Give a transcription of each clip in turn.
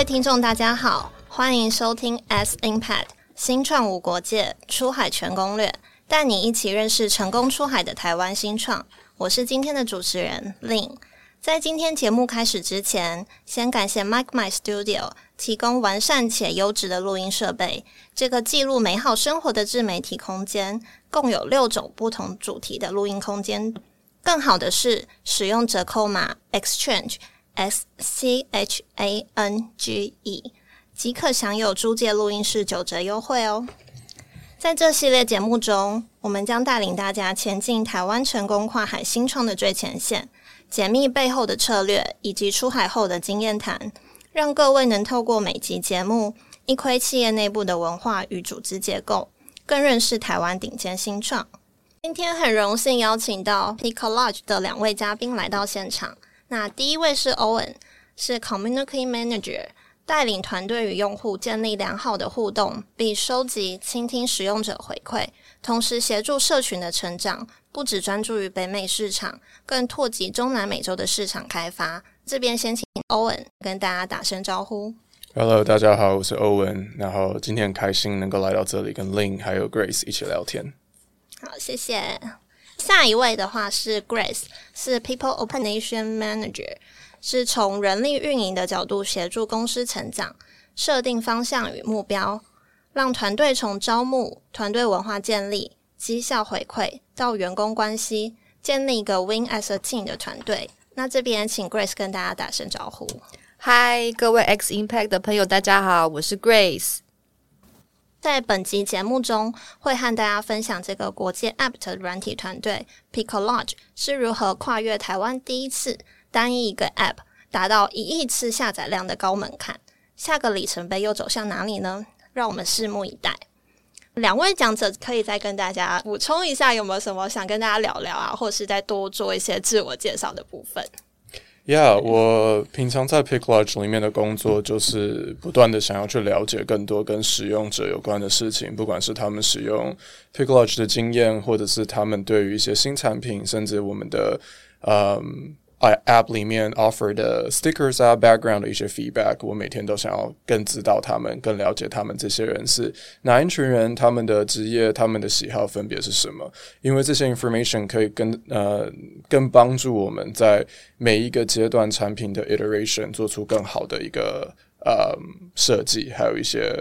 各位听众，大家好，欢迎收听 S Impact 新创无国界出海全攻略，带你一起认识成功出海的台湾新创。我是今天的主持人 Lin。在今天节目开始之前，先感谢 Mike My Studio 提供完善且优质的录音设备。这个记录美好生活的自媒体空间，共有六种不同主题的录音空间。更好的是，使用折扣码 Exchange S C H A N G E 即可享有租借录音室九折优惠哦。在这系列节目中，我们将带领大家前进台湾成功跨海新创的最前线。解密背后的策略以及出海后的经验谈，让各位能透过每集节目一窥企业内部的文化与组织结构，更认识台湾顶尖新创。今天很荣幸邀请到 Picolage 的两位嘉宾来到现场。那第一位是 Owen，是 Community Manager，带领团队与用户建立良好的互动，并收集、倾听使用者回馈，同时协助社群的成长。不只专注于北美市场，更拓及中南美洲的市场开发。这边先请欧文跟大家打声招呼。Hello，大家好，我是 Owen，。然后今天很开心能够来到这里，跟 Lin 还有 Grace 一起聊天。好，谢谢。下一位的话是 Grace，是 People Operation Manager，是从人力运营的角度协助公司成长，设定方向与目标，让团队从招募、团队文化建立。绩效回馈到员工关系，建立一个 Win as a team 的团队。那这边请 Grace 跟大家打声招呼。嗨，各位 X Impact 的朋友，大家好，我是 Grace。在本集节目中，会和大家分享这个国际 App 的软体团队 Picolage 是如何跨越台湾第一次单一一个 App 达到一亿次下载量的高门槛。下个里程碑又走向哪里呢？让我们拭目以待。两位讲者可以再跟大家补充一下，有没有什么想跟大家聊聊啊，或是再多做一些自我介绍的部分？Yeah，我平常在 Picklodge 里面的工作就是不断的想要去了解更多跟使用者有关的事情，不管是他们使用 Picklodge 的经验，或者是他们对于一些新产品，甚至我们的嗯。I App 里面 offer 的 stickers 啊，background 的一些 feedback，我每天都想要更知道他们，更了解他们这些人是哪一群人，他们的职业、他们的喜好分别是什么？因为这些 information 可以跟呃更帮助我们在每一个阶段产品的 iteration 做出更好的一个呃设计，还有一些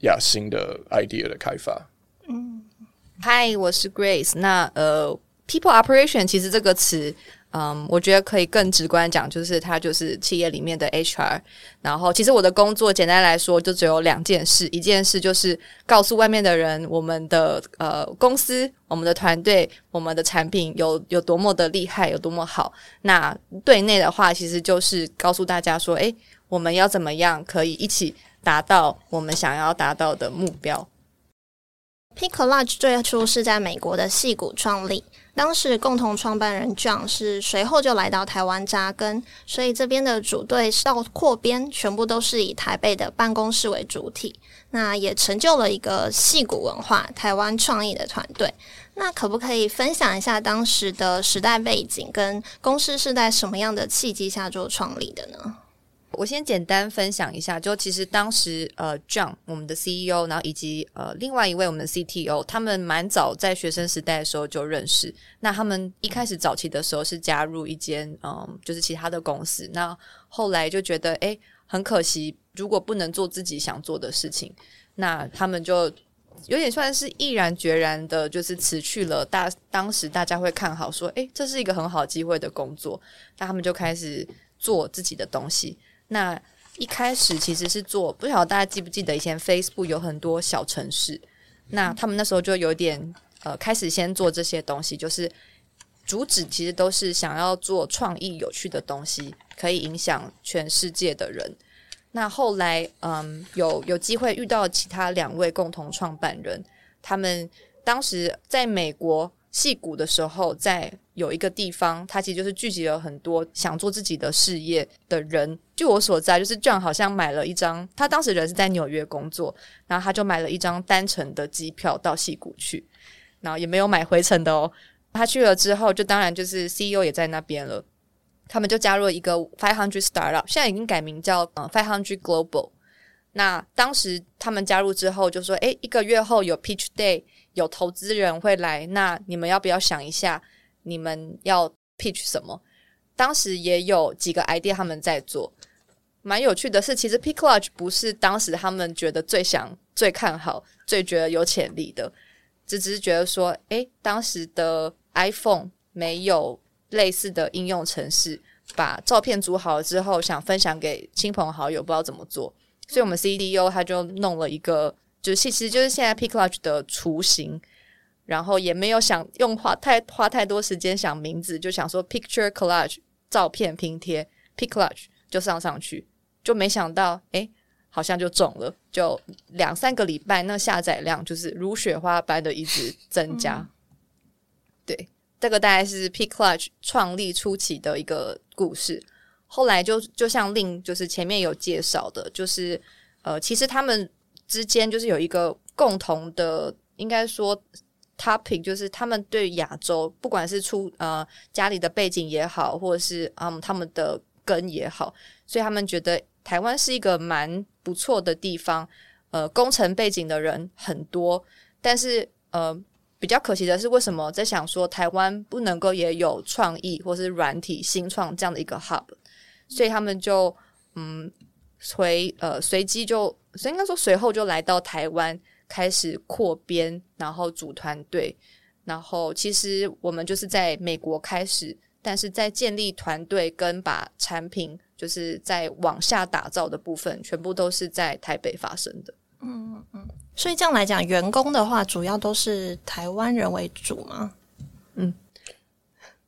呀新的 idea 的开发。嗯，Hi，我是 Grace。那呃，people operation 其实这个词。嗯，我觉得可以更直观讲，就是它就是企业里面的 HR。然后，其实我的工作简单来说，就只有两件事：一件事就是告诉外面的人，我们的呃公司、我们的团队、我们的产品有有多么的厉害，有多么好。那对内的话，其实就是告诉大家说，诶，我们要怎么样可以一起达到我们想要达到的目标。Picolage 最初是在美国的戏谷创立。当时共同创办人 John 是随后就来到台湾扎根，所以这边的组队到扩编，全部都是以台北的办公室为主体。那也成就了一个戏骨文化、台湾创意的团队。那可不可以分享一下当时的时代背景，跟公司是在什么样的契机下做创立的呢？我先简单分享一下，就其实当时呃，John 我们的 CEO，然后以及呃另外一位我们的 CTO，他们蛮早在学生时代的时候就认识。那他们一开始早期的时候是加入一间嗯，就是其他的公司。那后来就觉得哎，很可惜，如果不能做自己想做的事情，那他们就有点算是毅然决然的，就是辞去了大当时大家会看好说，哎，这是一个很好机会的工作。那他们就开始做自己的东西。那一开始其实是做，不晓得大家记不记得以前 Facebook 有很多小城市，那他们那时候就有点呃开始先做这些东西，就是主旨其实都是想要做创意有趣的东西，可以影响全世界的人。那后来嗯有有机会遇到其他两位共同创办人，他们当时在美国。戏骨的时候，在有一个地方，他其实就是聚集了很多想做自己的事业的人。据我所在，就是 John 好像买了一张，他当时人是在纽约工作，然后他就买了一张单程的机票到戏谷去，然后也没有买回程的哦。他去了之后，就当然就是 CEO 也在那边了。他们就加入了一个 Five Hundred Startup，现在已经改名叫嗯 Five Hundred Global。那当时他们加入之后，就说：“诶，一个月后有 Pitch Day，有投资人会来，那你们要不要想一下，你们要 pitch 什么？”当时也有几个 idea 他们在做，蛮有趣的是，其实 Pick Lodge 不是当时他们觉得最想、最看好、最觉得有潜力的，只只是觉得说：“诶，当时的 iPhone 没有类似的应用程式，把照片组好了之后，想分享给亲朋好友，不知道怎么做。”所以，我们 CDO 他就弄了一个，就是其实就是现在 Pick Lodge 的雏形，然后也没有想用花太花太多时间想名字，就想说 Picture Collage 照片拼贴 Pick Lodge 就上上去，就没想到诶，好像就中了，就两三个礼拜，那下载量就是如雪花般的一直增加。对，这个大概是 Pick Lodge 创立初期的一个故事。后来就就像令就是前面有介绍的，就是呃，其实他们之间就是有一个共同的，应该说 topic，就是他们对亚洲，不管是出呃家里的背景也好，或者是嗯他们的根也好，所以他们觉得台湾是一个蛮不错的地方。呃，工程背景的人很多，但是呃比较可惜的是，为什么在想说台湾不能够也有创意或是软体新创这样的一个 hub？所以他们就嗯随呃随机就，所以应该说随后就来到台湾开始扩编，然后组团队，然后其实我们就是在美国开始，但是在建立团队跟把产品就是在往下打造的部分，全部都是在台北发生的。嗯嗯，所以这样来讲，员工的话主要都是台湾人为主吗？嗯。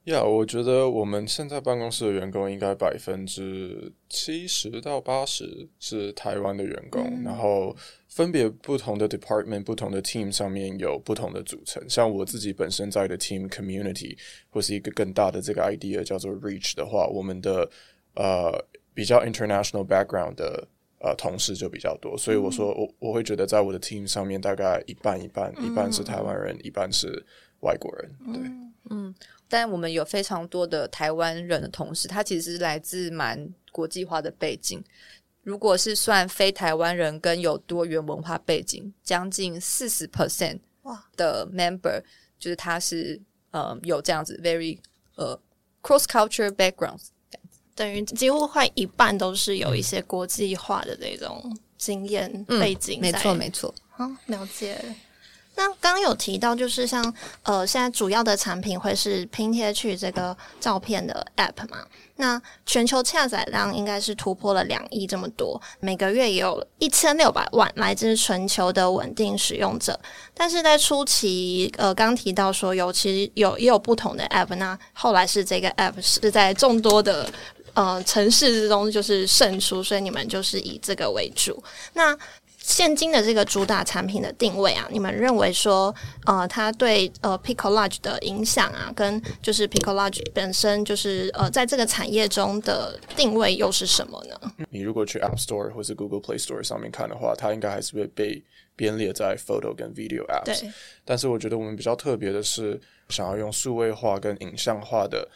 呀，我觉得我们现在办公室的员工应该百分之七十到八十是台湾的员工，然后分别不同的 department、不同的 team 上面有不同的组成。像我自己本身在的 team community 或是一个更大的这个 idea 叫做 reach 的话，我们的呃比较 international background 的呃同事就比较多，所以我说我我会觉得在我的 team 上面大概一半一半，一半是台湾人，一半是外国人，对，嗯。但我们有非常多的台湾人的同事，他其实来自蛮国际化的背景。如果是算非台湾人跟有多元文化背景，将近四十 percent 哇的 member，就是他是呃有这样子 very 呃 cross culture backgrounds，等于几乎快一半都是有一些国际化的这种经验背景。没错，没错。好，了解。那刚有提到，就是像呃，现在主要的产品会是拼贴去这个照片的 App 嘛？那全球下载量应该是突破了两亿这么多，每个月也有一千六百万来自全球的稳定使用者。但是在初期，呃，刚提到说有其实有也有不同的 App，那后来是这个 App 是在众多的呃城市之中就是胜出，所以你们就是以这个为主。那现今的这个主打产品的定位啊，你们认为说，呃，它对呃 Piccolage 的影响啊，跟就是 Piccolage 本身就是呃，在这个产业中的定位又是什么呢？你如果去 App Store 或是 Google Play Store 上面看的话，它应该还是会被编列在 Photo 跟 Video Apps。对。但是我觉得我们比较特别的是，想要用数位化跟影像化的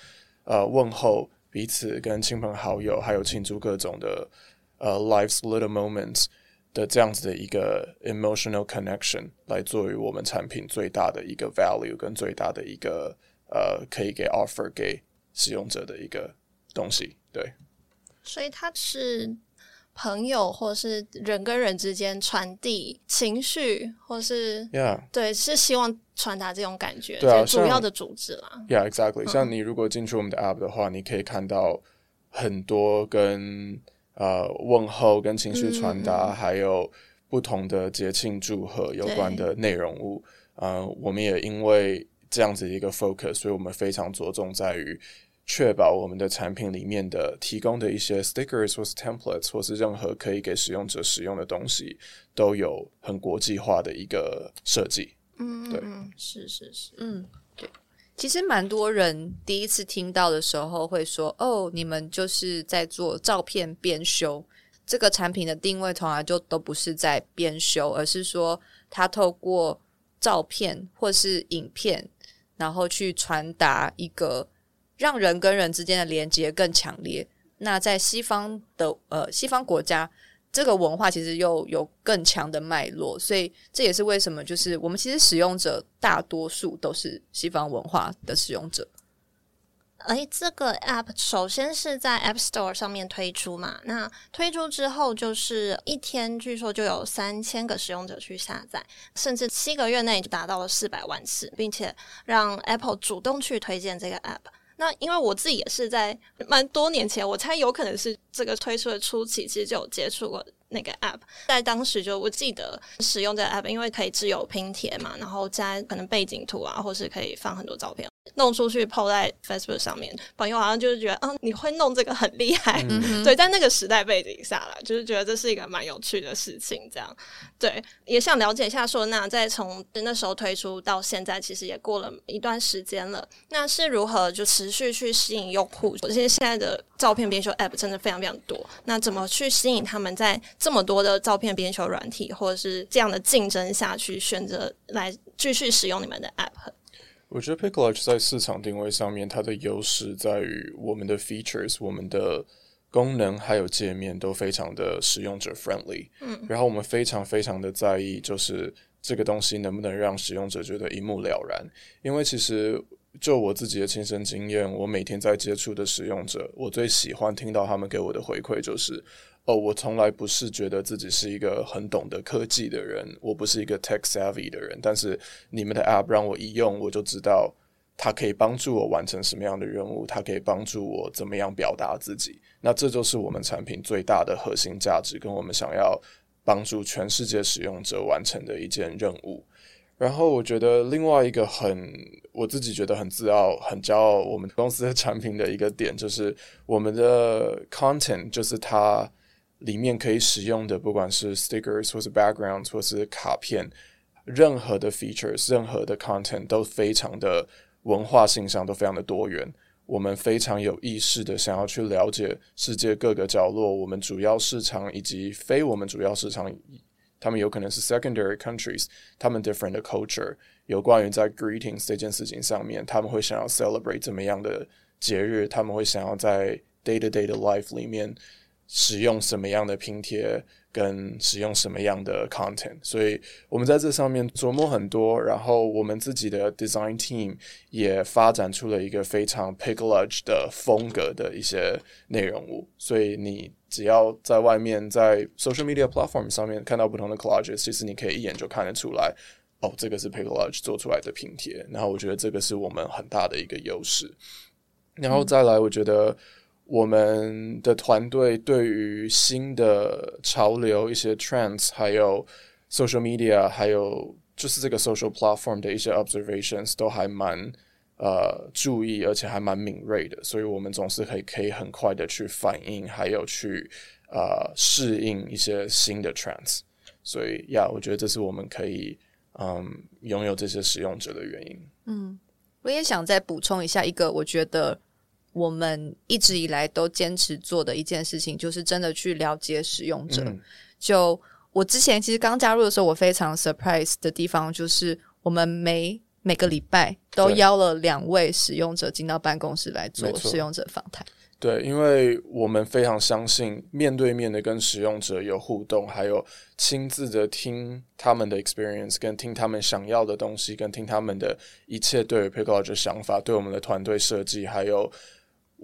呃问候彼此跟亲朋好友，还有庆祝各种的呃 Life's Little Moments。的这样子的一个 emotional connection 来作为我们产品最大的一个 value 跟最大的一个呃可以给 offer 给使用者的一个东西，对。所以它是朋友或是人跟人之间传递情绪，或是 yeah 对，是希望传达这种感觉，对啊，主要的主旨啦。Yeah, exactly。像你如果进去我们的 app 的话，你可以看到很多跟呃，问候跟情绪传达，还有不同的节庆祝贺有关的内容物。呃，我们也因为这样子一个 focus，所以我们非常着重在于确保我们的产品里面的提供的一些 stickers 或是 templates 或是任何可以给使用者使用的东西，都有很国际化的一个设计。嗯，对，是是是，嗯。其实蛮多人第一次听到的时候会说：“哦，你们就是在做照片编修，这个产品的定位从来就都不是在编修，而是说它透过照片或是影片，然后去传达一个让人跟人之间的连接更强烈。那在西方的呃西方国家，这个文化其实又有更强的脉络，所以这也是为什么就是我们其实使用者大多数都是西方文化的使用者。哎，这个 app 首先是在 App Store 上面推出嘛？那推出之后，就是一天据说就有三千个使用者去下载，甚至七个月内就达到了四百万次，并且让 Apple 主动去推荐这个 app。那因为我自己也是在蛮多年前，我猜有可能是这个推出的初期，其实就有接触过那个 app。在当时就我记得使用这个 app，因为可以自由拼贴嘛，然后加可能背景图啊，或是可以放很多照片。弄出去抛在 Facebook 上面，朋友好像就是觉得，嗯，你会弄这个很厉害，对，在那个时代背景下了，就是觉得这是一个蛮有趣的事情，这样，对，也想了解一下，说那在从那时候推出到现在，其实也过了一段时间了，那是如何就持续去吸引用户？我现在的照片编修 App 真的非常非常多，那怎么去吸引他们在这么多的照片编修软体或者是这样的竞争下去，选择来继续使用你们的 App？我觉得 p i c k l a g e 在市场定位上面，它的优势在于我们的 features、我们的功能还有界面都非常的使用者 friendly。嗯，然后我们非常非常的在意，就是这个东西能不能让使用者觉得一目了然。因为其实就我自己的亲身经验，我每天在接触的使用者，我最喜欢听到他们给我的回馈就是。哦，我从来不是觉得自己是一个很懂得科技的人，我不是一个 tech savvy 的人。但是你们的 app 让我一用，我就知道它可以帮助我完成什么样的任务，它可以帮助我怎么样表达自己。那这就是我们产品最大的核心价值，跟我们想要帮助全世界使用者完成的一件任务。然后我觉得另外一个很我自己觉得很自傲、很骄傲我们公司的产品的一个点，就是我们的 content，就是它。里面可以使用的，不管是 stickers 或是 background 或是卡片，任何的 features，任何的 content 都非常的文化性上都非常的多元。我们非常有意识的想要去了解世界各个角落，我们主要市场以及非我们主要市场，他们有可能是 secondary countries，他们 different 的 culture，有关于在 greetings 这件事情上面，他们会想要 celebrate 怎么样的节日，他们会想要在 day to day 的 life 里面。使用什么样的拼贴，跟使用什么样的 content，所以我们在这上面琢磨很多。然后我们自己的 design team 也发展出了一个非常 p i c k l a g e 的风格的一些内容物。所以你只要在外面在 social media platform 上面看到不同的 collages，其实你可以一眼就看得出来，哦，这个是 p i c k l a g e 做出来的拼贴。然后我觉得这个是我们很大的一个优势。然后再来，我觉得。我们的团队对于新的潮流、一些 trends，还有 social media，还有就是这个 social platform 的一些 observations，都还蛮呃注意，而且还蛮敏锐的。所以，我们总是可以可以很快的去反应，还有去呃适应一些新的 trends。所以，呀，我觉得这是我们可以嗯拥有这些使用者的原因。嗯，我也想再补充一下一个，我觉得。我们一直以来都坚持做的一件事情，就是真的去了解使用者。就我之前其实刚加入的时候，我非常 surprise 的地方，就是我们每每个礼拜都邀了两位使用者进到办公室来做使用者访谈。对，因为我们非常相信面对面的跟使用者有互动，还有亲自的听他们的 experience，跟听他们想要的东西，跟听他们的一切对 p i c k l e 的想法，对我们的团队设计，还有。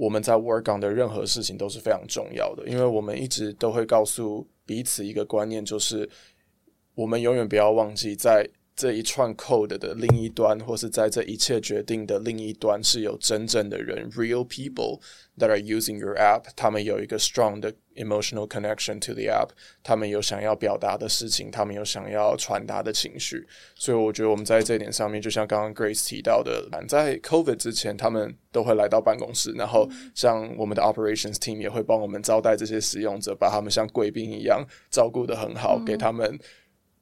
我们在 work on 的任何事情都是非常重要的，因为我们一直都会告诉彼此一个观念，就是我们永远不要忘记在。这一串 code 的另一端，或是在这一切决定的另一端，是有真正的人 （real people that are using your app）。他们有一个 strong 的 emotional connection to the app，他们有想要表达的事情，他们有想要传达的情绪。所以，我觉得我们在这点上面，就像刚刚 Grace 提到的，在 COVID 之前，他们都会来到办公室，然后像我们的 operations team 也会帮我们招待这些使用者，把他们像贵宾一样照顾的很好，给他们。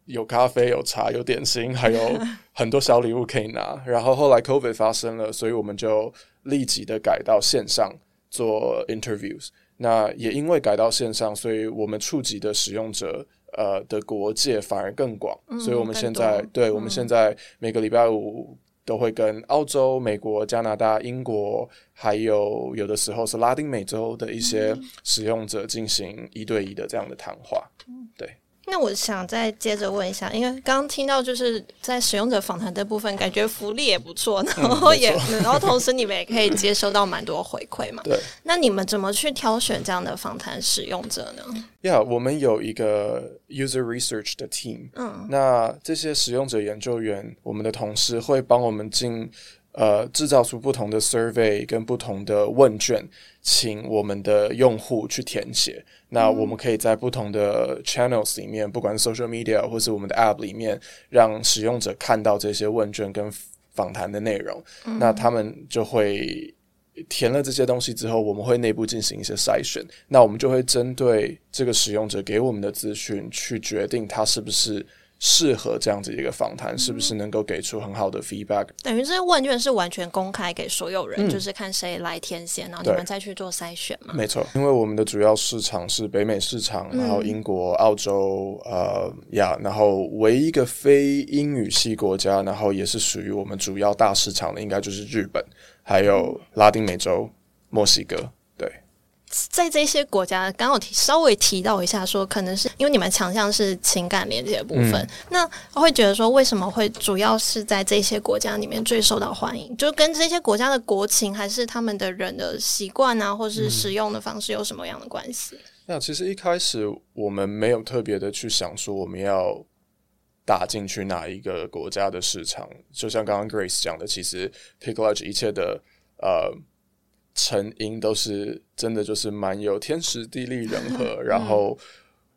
有咖啡，有茶，有点心，还有 很多小礼物可以拿。然后后来 COVID 发生了，所以我们就立即的改到线上做 interviews。那也因为改到线上，所以我们触及的使用者呃的国界反而更广。所以我们现在对我们现在每个礼拜五。都会跟澳洲、美国、加拿大、英国，还有有的时候是拉丁美洲的一些使用者进行一对一的这样的谈话。对。那我想再接着问一下，因为刚刚听到就是在使用者访谈这部分，感觉福利也不错，然后也，然后同时你们也可以接收到蛮多回馈嘛。对。那你们怎么去挑选这样的访谈使用者呢？Yeah，我们有一个 user research 的 team。嗯。那这些使用者研究员，我们的同事会帮我们进。呃，制造出不同的 survey 跟不同的问卷，请我们的用户去填写。那我们可以在不同的 channels 里面，不管是 social media 或是我们的 app 里面，让使用者看到这些问卷跟访谈的内容。那他们就会填了这些东西之后，我们会内部进行一些筛选。那我们就会针对这个使用者给我们的资讯，去决定他是不是。适合这样子一个访谈，是不是能够给出很好的 feedback？等于这些问卷是完全公开给所有人，就是看谁来填写，然后你们再去做筛选嘛？没错，因为我们的主要市场是北美市场，然后英国、澳洲，呃呀，然后唯一一个非英语系国家，然后也是属于我们主要大市场的，应该就是日本，还有拉丁美洲、墨西哥。在这些国家，刚好提稍微提到一下，说可能是因为你们强项是情感连接的部分，那会觉得说为什么会主要是在这些国家里面最受到欢迎？就跟这些国家的国情，还是他们的人的习惯啊，或是使用的方式有什么样的关系？那其实一开始我们没有特别的去想说我们要打进去哪一个国家的市场，就像刚刚 Grace 讲的，其实 p i c k l a g e 一切的呃。成因都是真的，就是蛮有天时地利人和。然后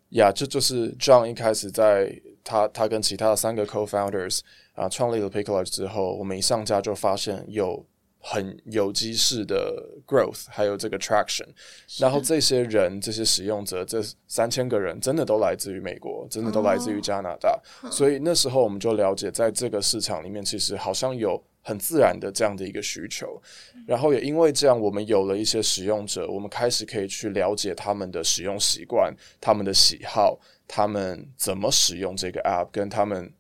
呀，这就是 John 一开始在他他跟其他的三个 co-founders 啊创立了 Pickle 之后，我们一上架就发现有很有机式的 growth，还有这个 traction。然后这些人，这些使用者，这三千个人真的都来自于美国，真的都来自于加拿大。所以那时候我们就了解，在这个市场里面，其实好像有。很自然的这样的一个需求，然后也因为这样，我们有了一些使用者，我们开始可以去了解他们的使用习惯、他们的喜好、他们怎么使用这个 app，跟他们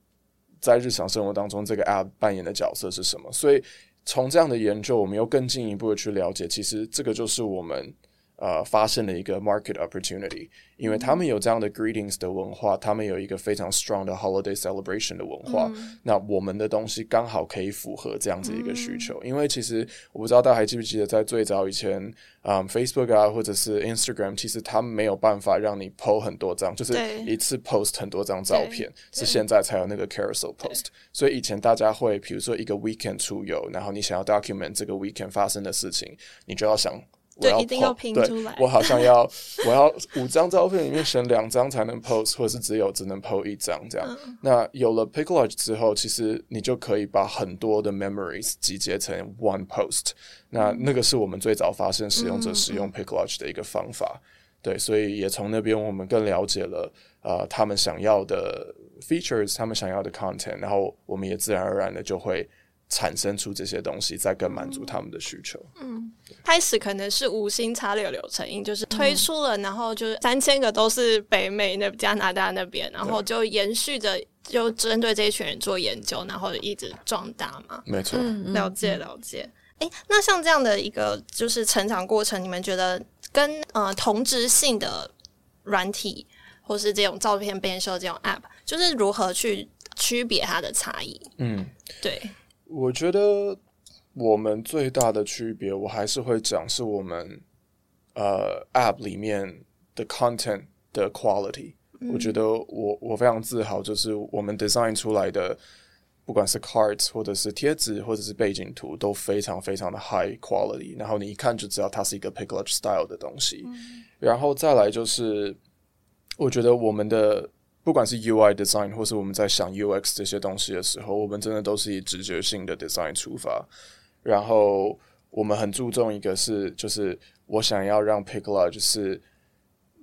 在日常生活当中这个 app 扮演的角色是什么。所以从这样的研究，我们又更进一步的去了解，其实这个就是我们。呃，发生了一个 market opportunity，因为他们有这样的 greetings 的文化，他们有一个非常 strong 的 holiday celebration 的文化。那我们的东西刚好可以符合这样子一个需求。因为其实我不知道大家还记不记得，在最早以前，嗯，Facebook 啊，或者是 Instagram，其实他们没有办法让你 post 很多张，就是一次 post 很多张照片，是现在才有那个 carousel post。所以以前大家会，比如说一个 weekend 出游，然后你想要 document 这个 weekend 发生的事情，你就要想。对，一定要拼出来。我好像要，我要五张照片里面选两张才能 post，或者是只有只能 post 一张这样。那有了 Picklage 之后，其实你就可以把很多的 memories 集结成 one post。那那个是我们最早发现使用者使用 Picklage 的一个方法。对，所以也从那边我们更了解了呃他们想要的 features，他们想要的 content，然后我们也自然而然的就会。产生出这些东西，再更满足他们的需求。嗯，开始可能是无心插柳柳成荫，就是推出了，然后就是三千个都是北美那加拿大那边，然后就延续着，就针对这一群人做研究，然后一直壮大嘛。没错，了解了解。哎，那像这样的一个就是成长过程，你们觉得跟呃同质性的软体或是这种照片编修这种 App，就是如何去区别它的差异？嗯，对。我觉得我们最大的区别，我还是会讲是我们呃 App 里面的 content 的 quality。我觉得我我非常自豪，就是我们 design 出来的，不管是 cards 或者是贴纸或者是背景图，都非常非常的 high quality。然后你一看就知道它是一个 Picklage style 的东西。然后再来就是，我觉得我们的。不管是 UI design 或是我们在想 UX 这些东西的时候，我们真的都是以直觉性的 design 出发。然后我们很注重一个是，就是我想要让 Pickle 就是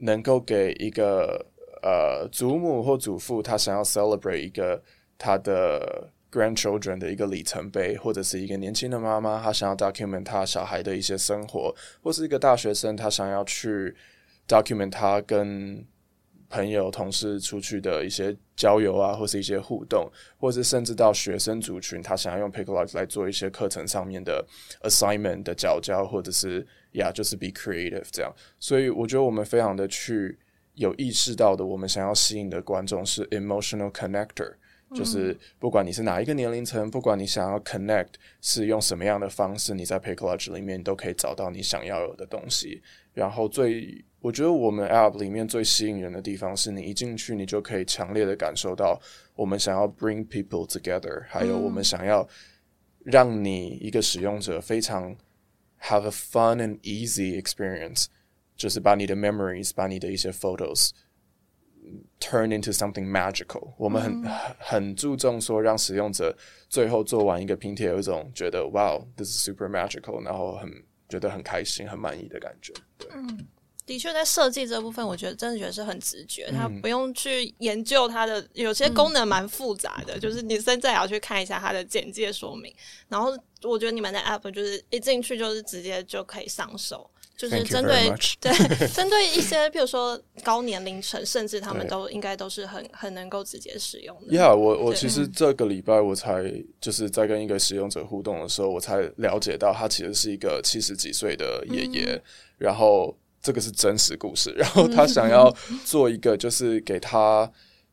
能够给一个呃祖母或祖父，他想要 celebrate 一个他的 grandchildren 的一个里程碑，或者是一个年轻的妈妈，她想要 document 她小孩的一些生活，或是一个大学生，他想要去 document 他跟朋友、同事出去的一些交友啊，或是一些互动，或是甚至到学生族群，他想要用 Picklodge 来做一些课程上面的 assignment 的交交，或者是呀，就是 be creative 这样。所以我觉得我们非常的去有意识到的，我们想要吸引的观众是 emotional connector。就是不管你是哪一个年龄层，不管你想要 connect 是用什么样的方式，你在 Picklodge 里面都可以找到你想要有的东西。然后最，我觉得我们 app 里面最吸引人的地方是你一进去，你就可以强烈的感受到我们想要 bring people together，还有我们想要让你一个使用者非常 have a fun and easy experience，就是把你的 memories，把你的一些 photos。turn into something magical。我们很很注重说，让使用者最后做完一个拼贴，有一种觉得 “wow，this is super magical”，然后很觉得很开心、很满意的感觉。对，嗯，的确，在设计这部分，我觉得真的觉得是很直觉，他不用去研究它的有些功能蛮复杂的，就是你现在也要去看一下它的简介说明。然后，我觉得你们的 app 就是一进去就是直接就可以上手。就是针对 对 针对一些，比如说高年龄层，甚至他们都应该都是很很能够直接使用的。Yeah，我我其实这个礼拜我才就是在跟一个使用者互动的时候，我才了解到他其实是一个七十几岁的爷爷，然后这个是真实故事，然后他想要做一个就是给他。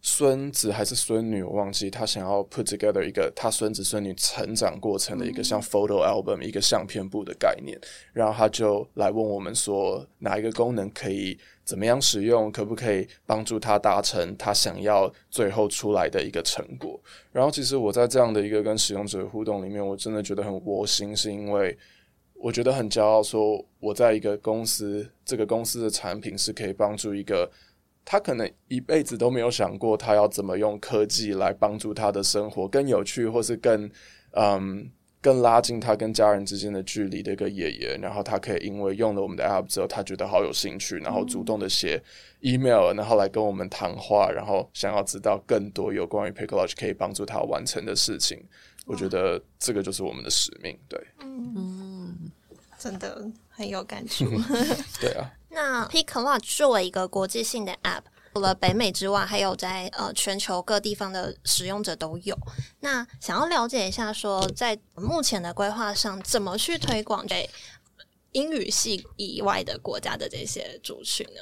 孙子还是孙女，我忘记。他想要 put together 一个他孙子孙女成长过程的一个像 photo album 一个相片簿的概念，然后他就来问我们说，哪一个功能可以怎么样使用，可不可以帮助他达成他想要最后出来的一个成果？然后其实我在这样的一个跟使用者互动里面，我真的觉得很窝心，是因为我觉得很骄傲，说我在一个公司，这个公司的产品是可以帮助一个。他可能一辈子都没有想过，他要怎么用科技来帮助他的生活更有趣，或是更嗯更拉近他跟家人之间的距离的一个爷爷。然后他可以因为用了我们的 app 之后，他觉得好有兴趣，然后主动的写 email，然后来跟我们谈话，然后想要知道更多有关于 Picklodge 可以帮助他完成的事情。我觉得这个就是我们的使命。对，嗯，真的很有感触。对啊。那 Pick Lodge 作为一个国际性的 App，除了北美之外，还有在呃全球各地方的使用者都有。那想要了解一下，说在目前的规划上，怎么去推广给英语系以外的国家的这些族群呢？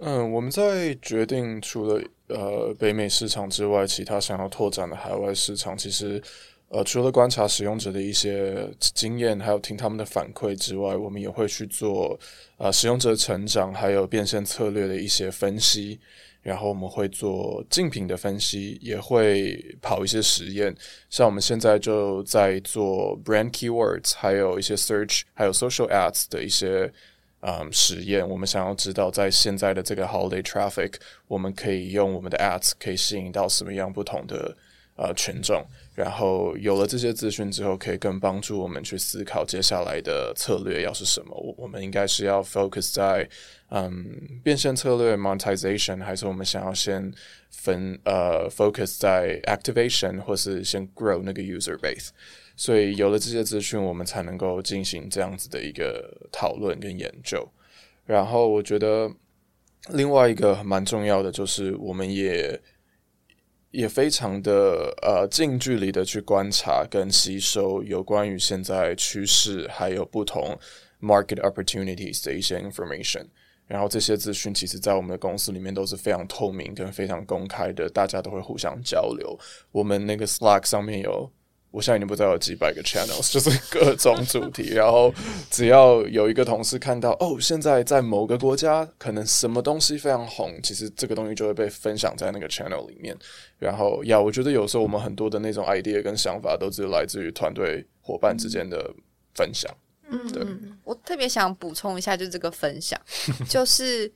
嗯，我们在决定除了呃北美市场之外，其他想要拓展的海外市场，其实。呃，除了观察使用者的一些经验，还有听他们的反馈之外，我们也会去做呃使用者成长，还有变现策略的一些分析。然后我们会做竞品的分析，也会跑一些实验。像我们现在就在做 brand keywords，还有一些 search，还有 social ads 的一些嗯实验。我们想要知道，在现在的这个 holiday traffic，我们可以用我们的 ads 可以吸引到什么样不同的呃群众。然后有了这些资讯之后，可以更帮助我们去思考接下来的策略要是什么。我我们应该是要 focus 在嗯变现策略 monetization，还是我们想要先分呃 focus 在 activation，或是先 grow 那个 user base。所以有了这些资讯，我们才能够进行这样子的一个讨论跟研究。然后我觉得另外一个蛮重要的就是，我们也。也非常的呃近距离的去观察跟吸收有关于现在趋势还有不同 market opportunities 的一些 information，然后这些资讯其实在我们的公司里面都是非常透明跟非常公开的，大家都会互相交流。我们那个 Slack 上面有。我现在已经不知道有几百个 channels，就是各种主题。然后只要有一个同事看到，哦，现在在某个国家可能什么东西非常红，其实这个东西就会被分享在那个 channel 里面。然后呀，我觉得有时候我们很多的那种 idea 跟想法，都是来自于团队伙伴之间的分享。嗯，对。我特别想补充一下，就这个分享，就是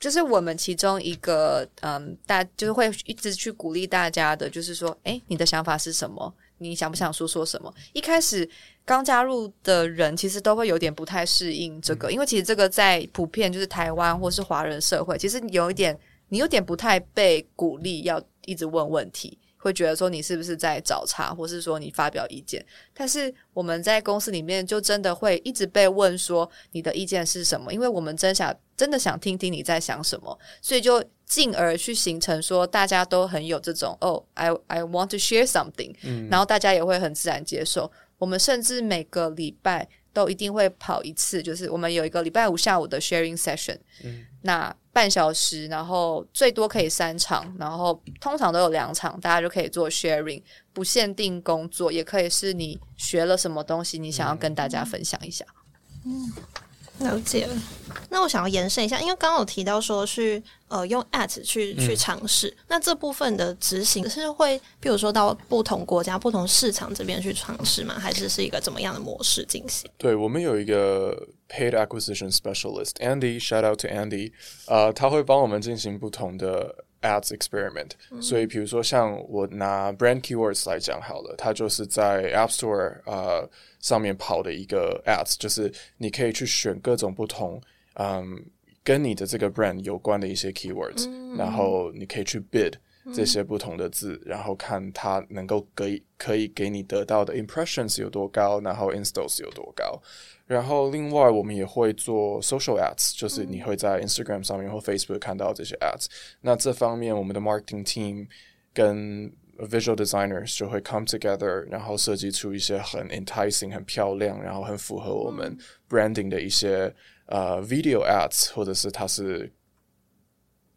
就是我们其中一个嗯，大就是会一直去鼓励大家的，就是说，哎，你的想法是什么？你想不想说说什么？一开始刚加入的人其实都会有点不太适应这个，因为其实这个在普遍就是台湾或是华人社会，其实有一点你有点不太被鼓励要一直问问题，会觉得说你是不是在找茬，或是说你发表意见。但是我们在公司里面就真的会一直被问说你的意见是什么，因为我们真想真的想听听你在想什么，所以就进而去形成说大家都很有这种哦，I I want to share something，、然后大家也会很自然接受。我们甚至每个礼拜都一定会跑一次，就是我们有一个礼拜五下午的 sharing session，、那半小时，然后最多可以三场，然后通常都有两场，大家就可以做 sharing，不限定工作，也可以是你学了什么东西，你想要跟大家分享一下。了解了。那我想要延伸一下，因为刚刚有提到说是呃用 at 去去尝试，那这部分的执行是会，比如说到不同国家、不同市场这边去尝试吗？还是是一个怎么样的模式进行？对我们有一个 paid acquisition specialist Andy，shout out to Andy，呃，他会帮我们进行不同的 ads experiment。所以，比如说像我拿 brand keywords 来讲好了，它就是在 App Store 呃上面跑的一个 ads，就是你可以去选各种不同嗯跟你的这个 brand 有关的一些 keywords，、然后你可以去 bid。这些不同的字，然后看它能够给可以给你得到的 impressions 有多高，然后 installs 有多高。然后另外我们也会做 social ads，就是你会在 Instagram 上面或 Facebook 看到这些 ads。那这方面我们的 marketing team 跟 visual designers 就会 come together，然后设计出一些很 enticing、很漂亮，然后很符合我们 branding 的一些呃 video ads，或者是它是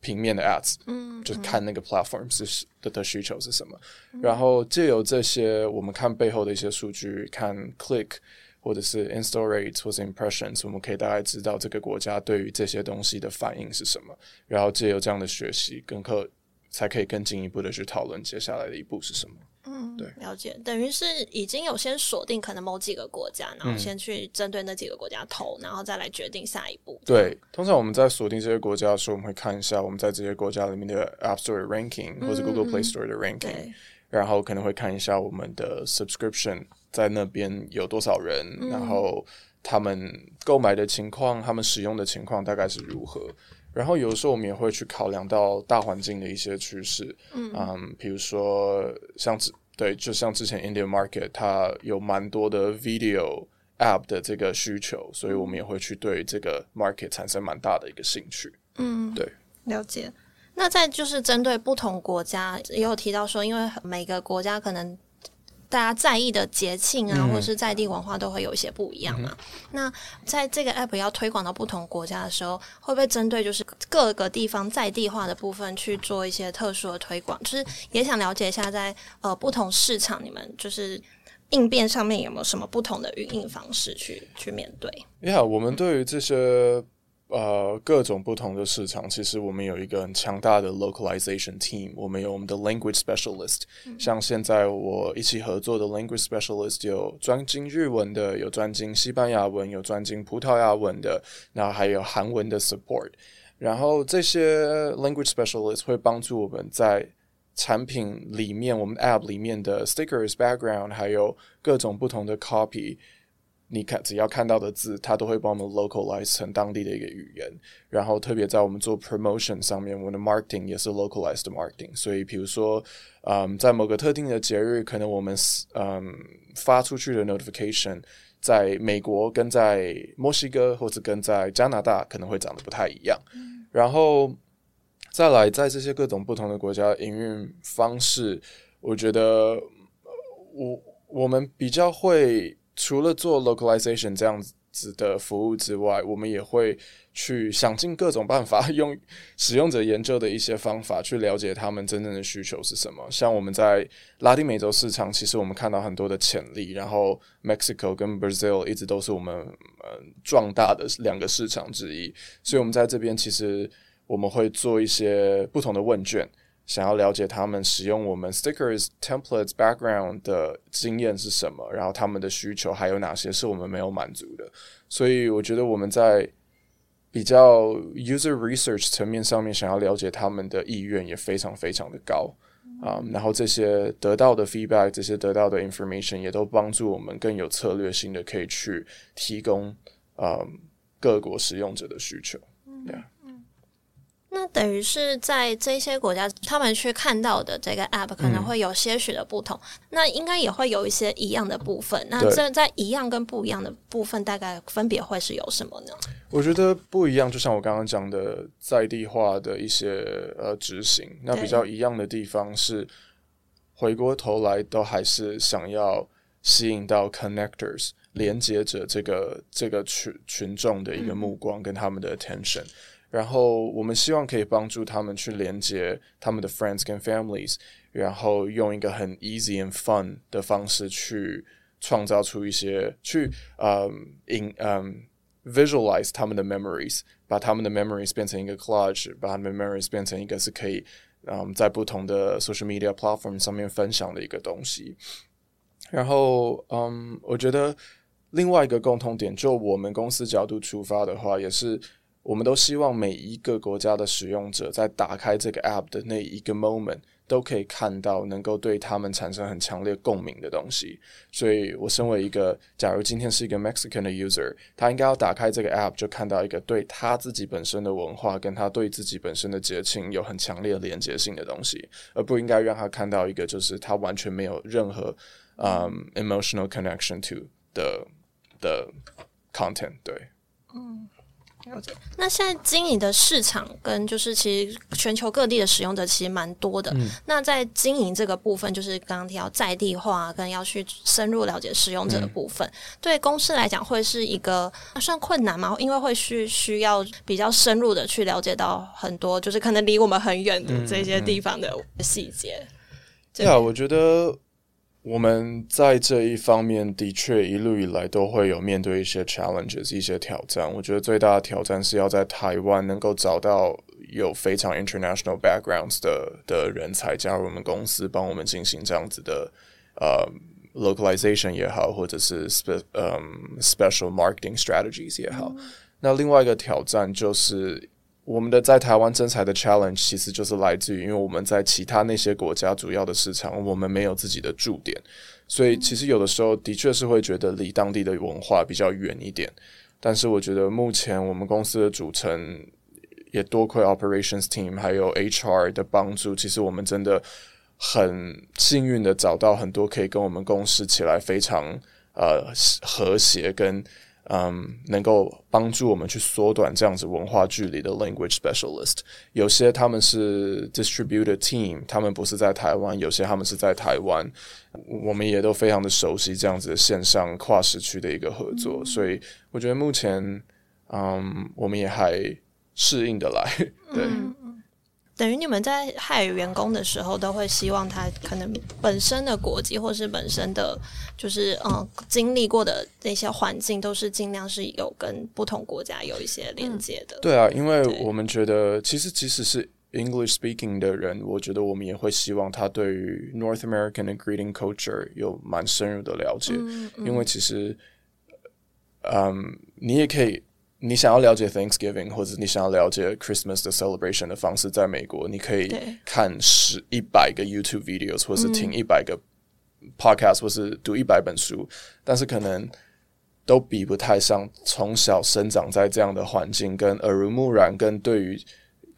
平面的 ads，嗯，就是看那个 platform 是的的需求是什么，然后借由这些，我们看背后的一些数据，看 click 或者是 install rates 或者 impressions，我们可以大概知道这个国家对于这些东西的反应是什么，然后借由这样的学习，跟课才可以更进一步的去讨论接下来的一步是什么。嗯，对了解，等于是已经有先锁定可能某几个国家，然嗯后先去针对那几个国家投，然后再来决定下一步。对，通常我们在锁定这些国家的时候，我们会看一下我们在这些国家里面的 App Store 的 ranking 或者 Google Play Store 的 ranking，、对，然后可能会看一下我们的 subscription 在那边有多少人，然后他们购买的情况，他们使用的情况大概是如何。然后有的时候我们也会去考量到大环境的一些趋势，嗯，比如说像之对，就像之前 Indian market 它有蛮多的 video app 的这个需求，所以我们也会去对这个 market 产生蛮大的一个兴趣。嗯，对，了解。那再就是针对不同国家，也有提到说，因为每个国家可能大家在意的节庆啊，或者是在地文化都会有一些不一样嘛。那在这个 app 要推广到不同国家的时候，会不会针对就是各个地方在地化的部分去做一些特殊的推广？就是也想了解一下在，呃不同市场，你们就是应变上面有没有什么不同的运营方式去去面对？Yeah，我们对于这些呃各种不同的市场，其实我们有一个很强大的 localization team，我们有我们的 language specialist，、像现在我一起合作的 language specialist 有专精日文的，有专精西班牙文，有专精葡萄牙文的，然后还有韩文的 support。然后这些 language specialist 会帮助我们在产品里面，我们 app 里面的 stickers、background，还有各种不同的 copy，你看只要看到的字，它都会帮我们 localize 成当地的一个语言。然后特别在我们做 promotion 上面，我们的 marketing 也是 localized marketing。所以比如说，嗯，在某个特定的节日，可能我们嗯发出去的 notification。在美国跟在墨西哥或者跟在加拿大可能会长得不太一样，然后再来在这些各种不同的国家营运方式，我觉得呃我我们比较会除了做 localization 这样子的服务之外，我们也会去想尽各种办法，用使用者研究的一些方法去了解他们真正的需求是什么。像我们在拉丁美洲市场，其实我们看到很多的潜力，然后 Mexico 跟 Brazil 一直都是我们嗯壮大的两个市场之一，所以我们在这边其实我们会做一些不同的问卷。想要了解他们使用我们 stickers、templates、background 的经验是什么，然后他们的需求还有哪些是我们没有满足的。所以我觉得我们在比较 user research 层面上面，想要了解他们的意愿也非常非常的高啊、然后这些得到的 feedback，这些得到的 information 也都帮助我们更有策略性的可以去提供啊、各国使用者的需求。那那等于是在这些国家，他们去看到的这个 app 可能会有些许的不同，那应该也会有一些一样的部分。那对。这在一样跟不一样的部分，大概分别会是有什么呢？我觉得不一样，就像我刚刚讲的，在地化的一些呃执行，那比较一样的地方是，回过头来都还是想要吸引到 connectors 连接着这个这个群群众的一个目光跟他们的 attention，、然后我们希望可以帮助他们去连接他们的 friends 跟 families，然后用一个很 easy and fun 的方式去创造出一些去嗯引嗯。visualize 他们的 memories，把他们的 memories 变成一个 collage，把他们的 memories 变成一个是可以嗯在不同的 social media platform 上面分享的一个东西。然后嗯，我觉得另外一个共同点，就我们公司角度出发的话，也是我们都希望每一个国家的使用者在打开这个 app 的那一个 moment，都可以看到能够对他们产生很强烈共鸣的东西。所以我身为一个，假如今天是一个 Mexican 的 user，他应该要打开这个 app 就看到一个对他自己本身的文化跟他对自己本身的节庆有很强烈连接性的东西，而不应该让他看到一个就是他完全没有任何嗯、emotional connection to 的的 content。对，嗯那现在经营的市场跟就是其实全球各地的使用者其实蛮多的。那在经营这个部分，就是刚刚提到在地化跟要去深入了解使用者的部分，对公司来讲会是一个算困难吗？因为会需需要比较深入的去了解到很多，就是可能离我们很远的这些地方的细节。对啊，我觉得我们在这一方面的确一路以来都会有面对一些 challenges，一些挑战。我觉得最大的挑战是要在台湾能够找到有非常 international backgrounds 的的人才加入我们公司，帮我们进行这样子的呃 localization 也好，或者是 spe 嗯 special marketing strategies 也好。那另外一个挑战就是。我们的在台湾征才的 challenge 其实就是来自于，因为我们在其他那些国家主要的市场，我们没有自己的驻点，所以其实有的时候的确是会觉得离当地的文化比较远一点。但是我觉得目前我们公司的组成也多亏 operations team 还有 HR 的帮助，其实我们真的很幸运的找到很多可以跟我们共事起来非常呃和谐跟。嗯，能够帮助我们去缩短这样子文化距离的 language specialist，有些他们是 distributed team，他们不是在台湾，有些他们是在台湾，我们也都非常的熟悉这样子的线上跨时区的一个合作，所以我觉得目前，嗯，我们也还适应的来，对。等于你们在害员工的时候，都会希望他可能本身的国籍，或是本身的就是嗯经历过的那些环境，都是尽量是有跟不同国家有一些连接的。对啊，因为我们觉得，其实即使是 English speaking 的人，我觉得我们也会希望他对于 North American 的 greeting culture 有蛮深入的了解，因为其实，嗯，你也可以。你想要了解 Thanksgiving，或者你想要了解 Christmas 的 celebration 的方式，在美国，你可以看十一百个 YouTube videos，或是听一百个 podcast，或是读一百本书，但是可能都比不太上从小生长在这样的环境，跟耳濡目染，跟对于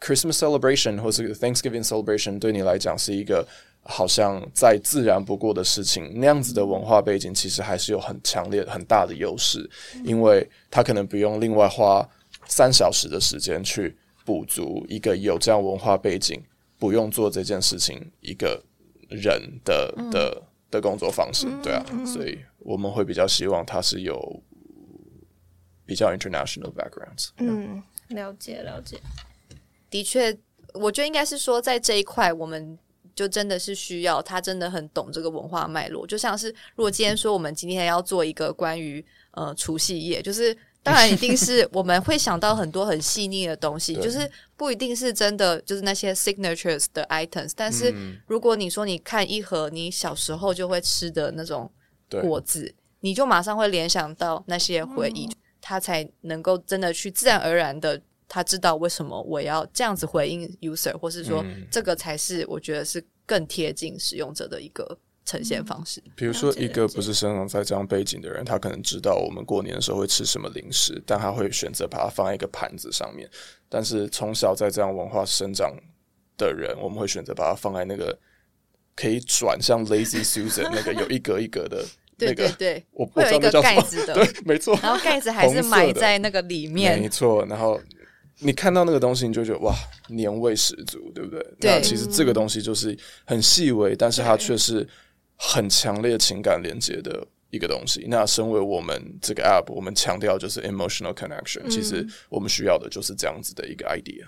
Christmas celebration 或是 Thanksgiving celebration 对你来讲是一个好像再自然不过的事情，那样子的文化背景其实还是有很强烈、很大的优势，因为他可能不用另外花三小时的时间去补足一个有这样文化背景、不用做这件事情一个人的的的工作方式，对啊，所以我们会比较希望他是有比较 international backgrounds。嗯，了解了解。的确，我觉得应该是说，在这一块，我们就真的是需要他真的很懂这个文化脉络。就像是如果今天说我们今天要做一个关于呃除夕夜，就是当然一定是我们会想到很多很细腻的东西，就是不一定是真的就是那些 signatures 的 items。但是如果你说你看一盒你小时候就会吃的那种果子，你就马上会联想到那些回忆，他才能够真的去自然而然的。他知道为什么我要这样子回应 user，或是说这个才是我觉得是更贴近使用者的一个呈现方式。比如说，一个不是生长在这样背景的人，他可能知道我们过年的时候会吃什么零食，但他会选择把它放在一个盘子上面。但是从小在这样文化生长的人，我们会选择把它放在那个可以转向 Lazy Susan 那个有一格一格的 那对个，对对，我我会有一个盖子的，对，没错，然后盖子还是埋在那个里面没。错，然后你看到那个东西，你就觉得哇，年味十足，对不对？对那其实这个东西就是很细微，但是它却是很强烈情感连接的一个东西。那身为我们这个 app，我们强调就是 emotional connection，、其实我们需要的就是这样子的一个 idea。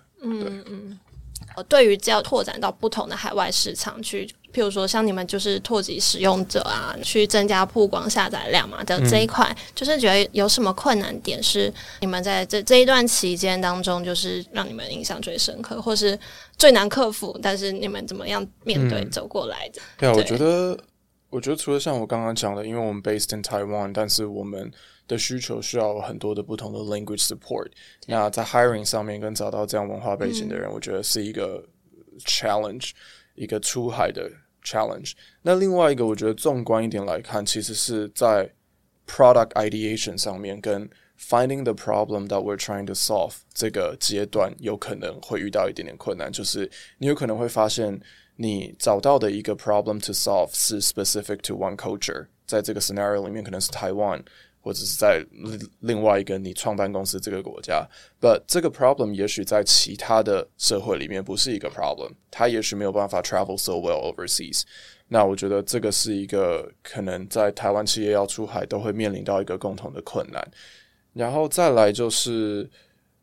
呃，对于要拓展到不同的海外市场去，譬如说像你们就是拓及使用者啊，去增加曝光下载量嘛的这一块，就是觉得有什么困难点是你们在这这一段期间当中，就是让你们印象最深刻，或是最难克服，但是你们怎么样面对走过来的？对啊，我？觉得，我觉得除了像我刚刚讲的，因为我们 based in Taiwan，但是我们的需求需要有很多的不同的 language support。那在 hiring 上面跟找到这样文化背景的人，我觉得是一个 challenge，一个出海的 challenge。那另外一个，我觉得纵观一点来看，其实是在 product ideation 上面跟 finding the problem that we're trying to solve 这个阶段，有可能会遇到一点点困难，就是你有可能会发现。你找到的一个 problem to solve 是 specific to one culture，在这个 scenario 里面可能是台湾， 或者是在另外一个你创办公司这个国家，but 这个 problem 也许在其他的社会里面不是一个 problem，它也许没有办法 travel so well overseas。那我觉得这个是一个可能在台湾企业要出海都会面临到一个共同的困难。然后再来就是。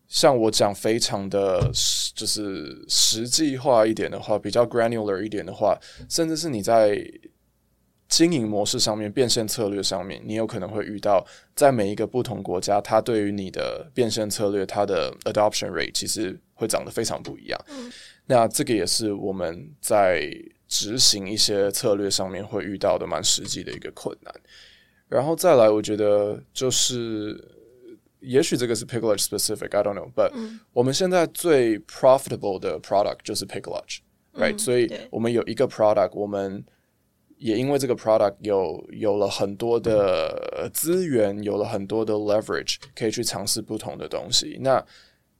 像我讲非常的，就是实际化一点的话，比较 granular 一点的话，甚至是你在经营模式上面、变现策略上面，你有可能会遇到，在每一个不同国家，它对于你的变现策略，它的 adoption rate 其实会长得非常不一样。那这个也是我们在执行一些策略上面会遇到的蛮实际的一个困难。然后再来，我觉得就是。也许这个是 Picklodge specific，I don't know，but、我们现在最 profitable 的 product 就是 Picklodge，right？、所以我们有一个 product，我们也因为这个 product 有有了很多的资源，有了很多的 leverage，可以去尝试不同的东西。那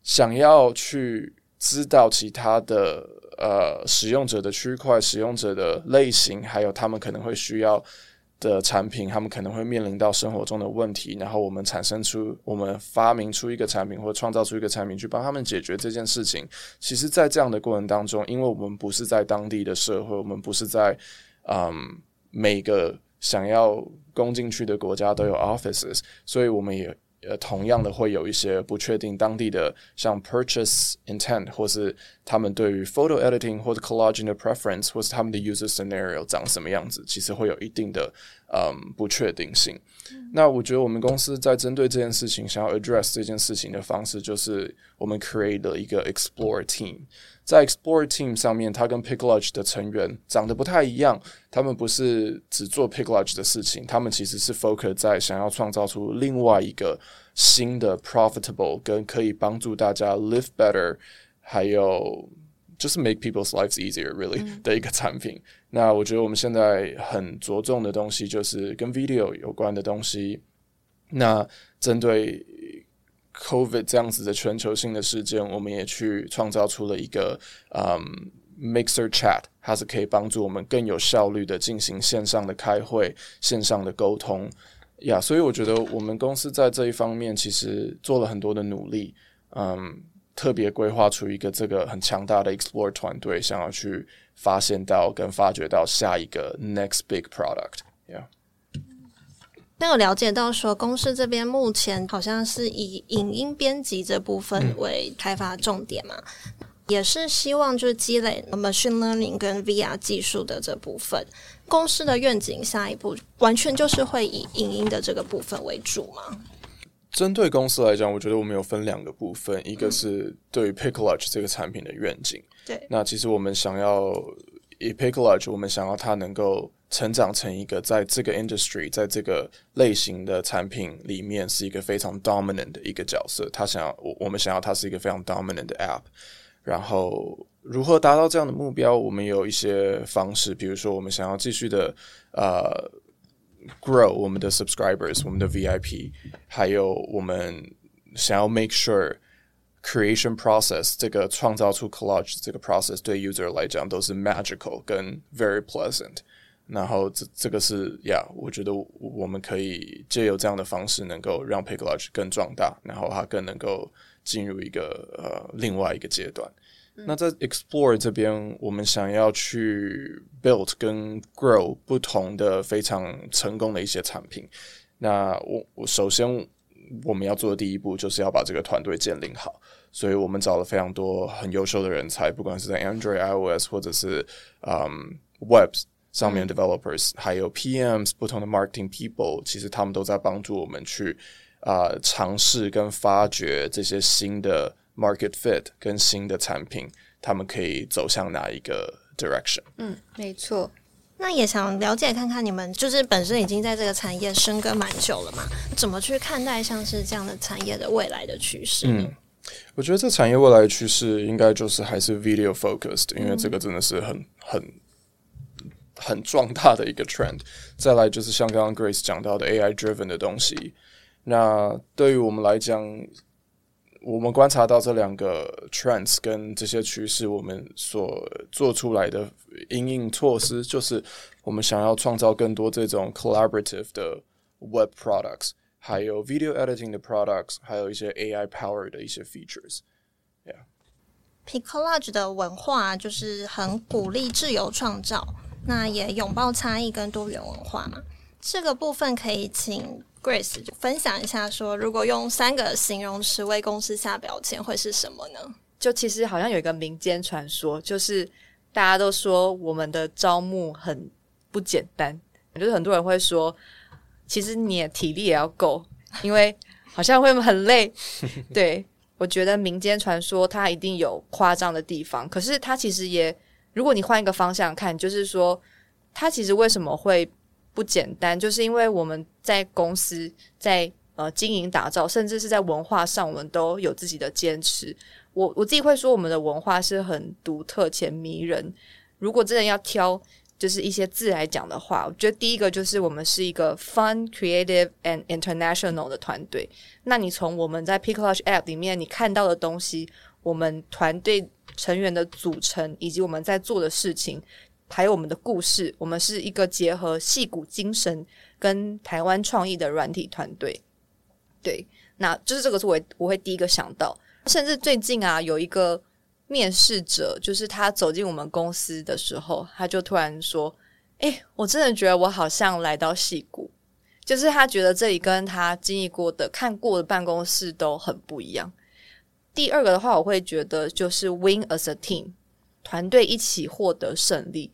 想要去知道其他的呃使用者的区块、使用者的类型，还有他们可能会需要的产品，他们可能会面临到生活中的问题，然后我们产生出，我们发明出一个产品，或创造出一个产品去帮他们解决这件事情。其实，在这样的过程当中，因为我们不是在当地的社会，我们不是在嗯每个想要攻进去的国家都有 offices，所以我们也。呃，同样的会有一些不确定当地的，像 purchase intent，或是他们对于 photo editing 或者 collaging 的 preference，或是他们的 user scenario 长什么样子，其实会有一定的嗯不确定性。那我觉得我们公司在针对这件事情，想要 address 这件事情的方式，就是我们 create 了一个 explore team。在 explore team 上面，他跟 Picklodge 的成员长得不太一样。他们不是只做 Picklodge 的事情，他们其实是 focus 在想要创造出另外一个新的 profitable 跟可以帮助大家 live better，还有就是 make people's lives easier really、的一个产品。那我觉得我们现在很着重的东西就是跟 video 有关的东西。那针对 COVID 这样子的全球性的事件，我们也去创造出了一个嗯 Mixer Chat，它是可以帮助我们更有效率的进行线上的开会、线上的沟通呀。所以我觉得我们公司在这一方面其实做了很多的努力，嗯，特别规划出一个这个很强大的 Explore 团队，想要去发现到跟发掘到下一个 Next Big Product，yeah。那有了解到说，公司这边目前好像是以影音编辑这部分为开发重点嘛，也是希望就是积累 machine learning 跟 VR 技术的这部分。公司的愿景下一步完全就是会以影音的这个部分为主吗？针对公司来讲，我觉得我们有分两个部分，一个是对于 Picklodge 这个产品的愿景。对，那其实我们想要 epic lodge 我们想要它能够成长成一个在这个 industry，在这个类型的产品里面是一个非常 dominant 的一个角色。他想要我我们想要它是一个非常 dominant 的 app，然后如何达到这样的目标？我们有一些方式，比如说我们想要继续的呃 grow 我们的 subscribers，我们的 VIP，还有我们想要 make sure creation process 这个创造出 collage 这个 process 对 user 来讲都是 magical 跟 very pleasant。然后这这个是呀，我觉得我们可以借由这样的方式，能够让 p i c k l o g e 更壮大，然后它更能够进入一个呃另外一个阶段。那在 Explore 这边，我们想要去 build 跟 grow 不同的非常成功的一些产品。那我我首先我们要做的第一步，就是要把这个团队建立好。所以我们找了非常多很优秀的人才，不管是在 Android、iOS 或者是嗯 Web。上面 developers 还有 PMs 不同的 marketing people，其实他们都在帮助我们去啊尝试跟发掘这些新的 market fit 跟新的产品，他们可以走向哪一个 direction？嗯，没错。那也想了解看看你们就是本身已经在这个产业深耕蛮久了嘛，怎么去看待像是这样的产业的未来的趋势？嗯，我觉得这产业未来的趋势应该就是还是 video focused，因为这个真的是很很。很壮大的一个 trend，再来就是像刚刚 Grace 讲到的 AI driven 的东西。那对于我们来讲，我们观察到这两个 trends 跟这些趋势，我们所做出来的应应措施，就是我们想要创造更多这种 collaborative 的 web products，还有 video editing 的 products，还有一些 AI power 的一些 features。Yeah，p i c o l a g e 的文化就是很鼓励自由创造。那也拥抱差异跟多元文化嘛？这个部分可以请 Grace 分享一下，说如果用三个形容词为公司下标签，会是什么呢？就其实好像有一个民间传说，就是大家都说我们的招募很不简单，就是很多人会说，其实你也体力也要够，因为好像会很累。对我觉得民间传说它一定有夸张的地方，可是它其实也。如果你换一个方向看，就是说，它其实为什么会不简单？就是因为我们在公司在呃经营打造，甚至是在文化上，我们都有自己的坚持。我我自己会说，我们的文化是很独特且迷人。如果真的要挑，就是一些字来讲的话，我觉得第一个就是我们是一个 fun, creative and international 的团队。那你从我们在 p i c k l a g e App 里面你看到的东西，我们团队。成员的组成，以及我们在做的事情，还有我们的故事，我们是一个结合戏骨精神跟台湾创意的软体团队。对，那就是这个是我我会第一个想到。甚至最近啊，有一个面试者，就是他走进我们公司的时候，他就突然说：“哎，我真的觉得我好像来到戏骨，就是他觉得这里跟他经历过的、看过的办公室都很不一样。”第二个的话，我会觉得就是 win as a team，团队一起获得胜利。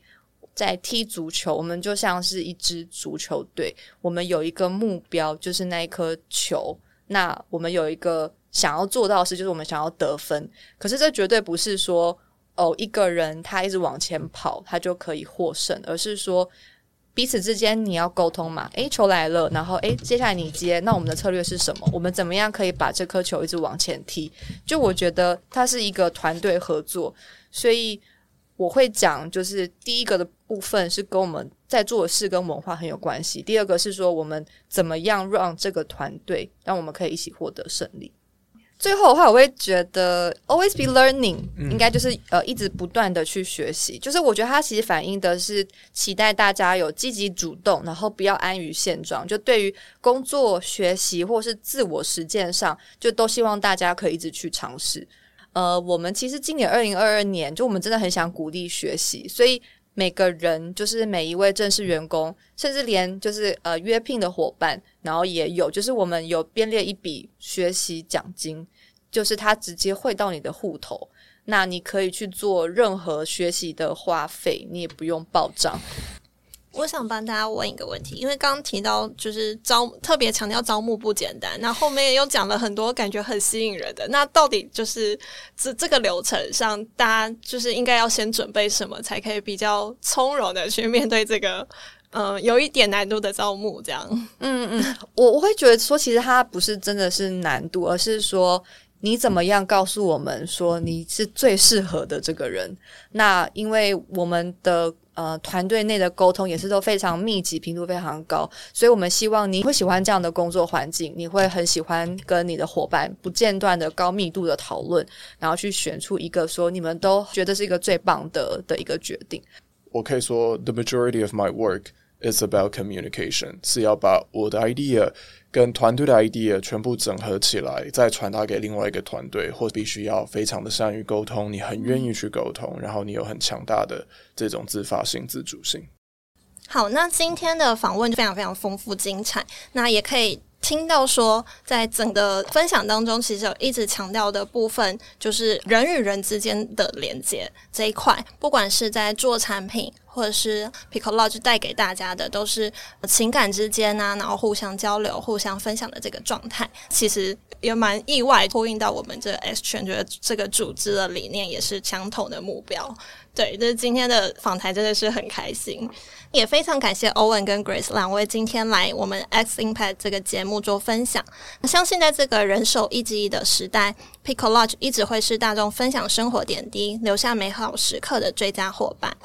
在踢足球，我们就像是一支足球队，我们有一个目标，就是那一颗球。那我们有一个想要做到的事，就是我们想要得分。可是这绝对不是说哦，一个人他一直往前跑，他就可以获胜，而是说。彼此之间你要沟通嘛？诶，球来了，然后诶，接下来你接，那我们的策略是什么？我们怎么样可以把这颗球一直往前踢？就我觉得它是一个团队合作，所以我会讲，就是第一个的部分是跟我们在做的事跟文化很有关系。第二个是说我们怎么样让这个团队让我们可以一起获得胜利。最后的话，我会觉得 always be learning 应该就是呃一直不断的去学习。就是我觉得它其实反映的是期待大家有积极主动，然后不要安于现状。就对于工作、学习或是自我实践上，就都希望大家可以一直去尝试。呃，我们其实今年二零二二年，就我们真的很想鼓励学习，所以每个人就是每一位正式员工，甚至连就是呃约聘的伙伴。然后也有，就是我们有编列一笔学习奖金，就是他直接汇到你的户头，那你可以去做任何学习的花费，你也不用报账。我想帮大家问一个问题，因为刚刚提到就是招特别强调招募不简单，那后面又讲了很多感觉很吸引人的，那到底就是这这个流程上，大家就是应该要先准备什么，才可以比较从容的去面对这个？嗯，有一点难度的招募，这样。嗯嗯，我我会觉得说，其实它不是真的是难度，而是说你怎么样告诉我们说你是最适合的这个人？那因为我们的呃团队内的沟通也是都非常密集，频度非常高，所以我们希望你会喜欢这样的工作环境，你会很喜欢跟你的伙伴不间断的高密度的讨论，然后去选出一个说你们都觉得是一个最棒的的一个决定。我可以说，the majority of my work is about communication，是要把我的 idea 跟团队的 idea 全部整合起来，再传达给另外一个团队，或必须要非常的善于沟通，你很愿意去沟通，然后你有很强大的这种自发性、自主性。好，那今天的访问非常非常丰富精彩，那也可以。听到说，在整个分享当中，其实有一直强调的部分，就是人与人之间的连接这一块。不管是在做产品，或者是 Pico Lodge 带给大家的，都是情感之间啊，然后互相交流、互相分享的这个状态。其实也蛮意外，呼应到我们这 X 圈，觉得这个组织的理念也是相同的目标。对，就是今天的访谈真的是很开心。也非常感谢 Owen 跟 Grace 两位今天来我们 X Impact 这个节目做分享。相信在这个人手一机的时代，Pico Lodge 一直会是大众分享生活点滴、留下美好时刻的最佳伙伴。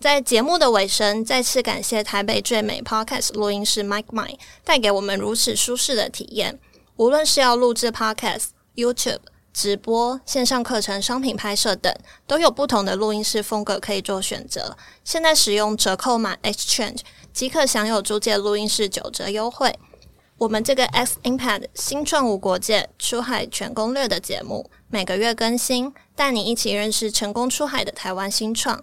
在节目的尾声，再次感谢台北最美 Podcast 录音室 Mike m i 带给我们如此舒适的体验。无论是要录制 Podcast、YouTube。直播、线上课程、商品拍摄等，都有不同的录音室风格可以做选择。现在使用折扣码 Exchange 即可享有租借录音室九折优惠。我们这个 X Impact 新创无国界出海全攻略的节目，每个月更新，带你一起认识成功出海的台湾新创。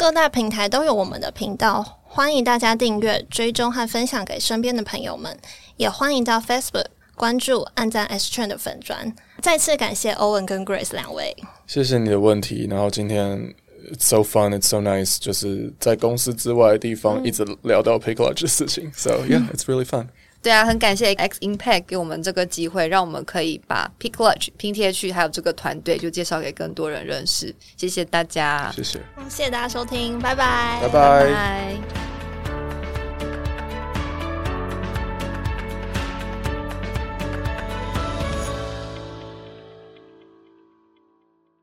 各大平台都有我们的频道，欢迎大家订阅、追踪和分享给身边的朋友们，也欢迎到 Facebook。关注、按赞 S 圈的粉砖，再次感谢欧文跟 Grace 两位。谢谢你的问题。然后今天 It's so fun, it's so nice，就是在公司之外的地方一直聊到 Pick Lodge 的事情。So yeah, it's really fun。对啊，很感谢 X Impact 给我们这个机会，让我们可以把 Pick Lunch 拼贴去，还有这个团队就介绍给更多人认识。谢谢大家，谢谢，谢谢大家收听，拜拜，拜拜。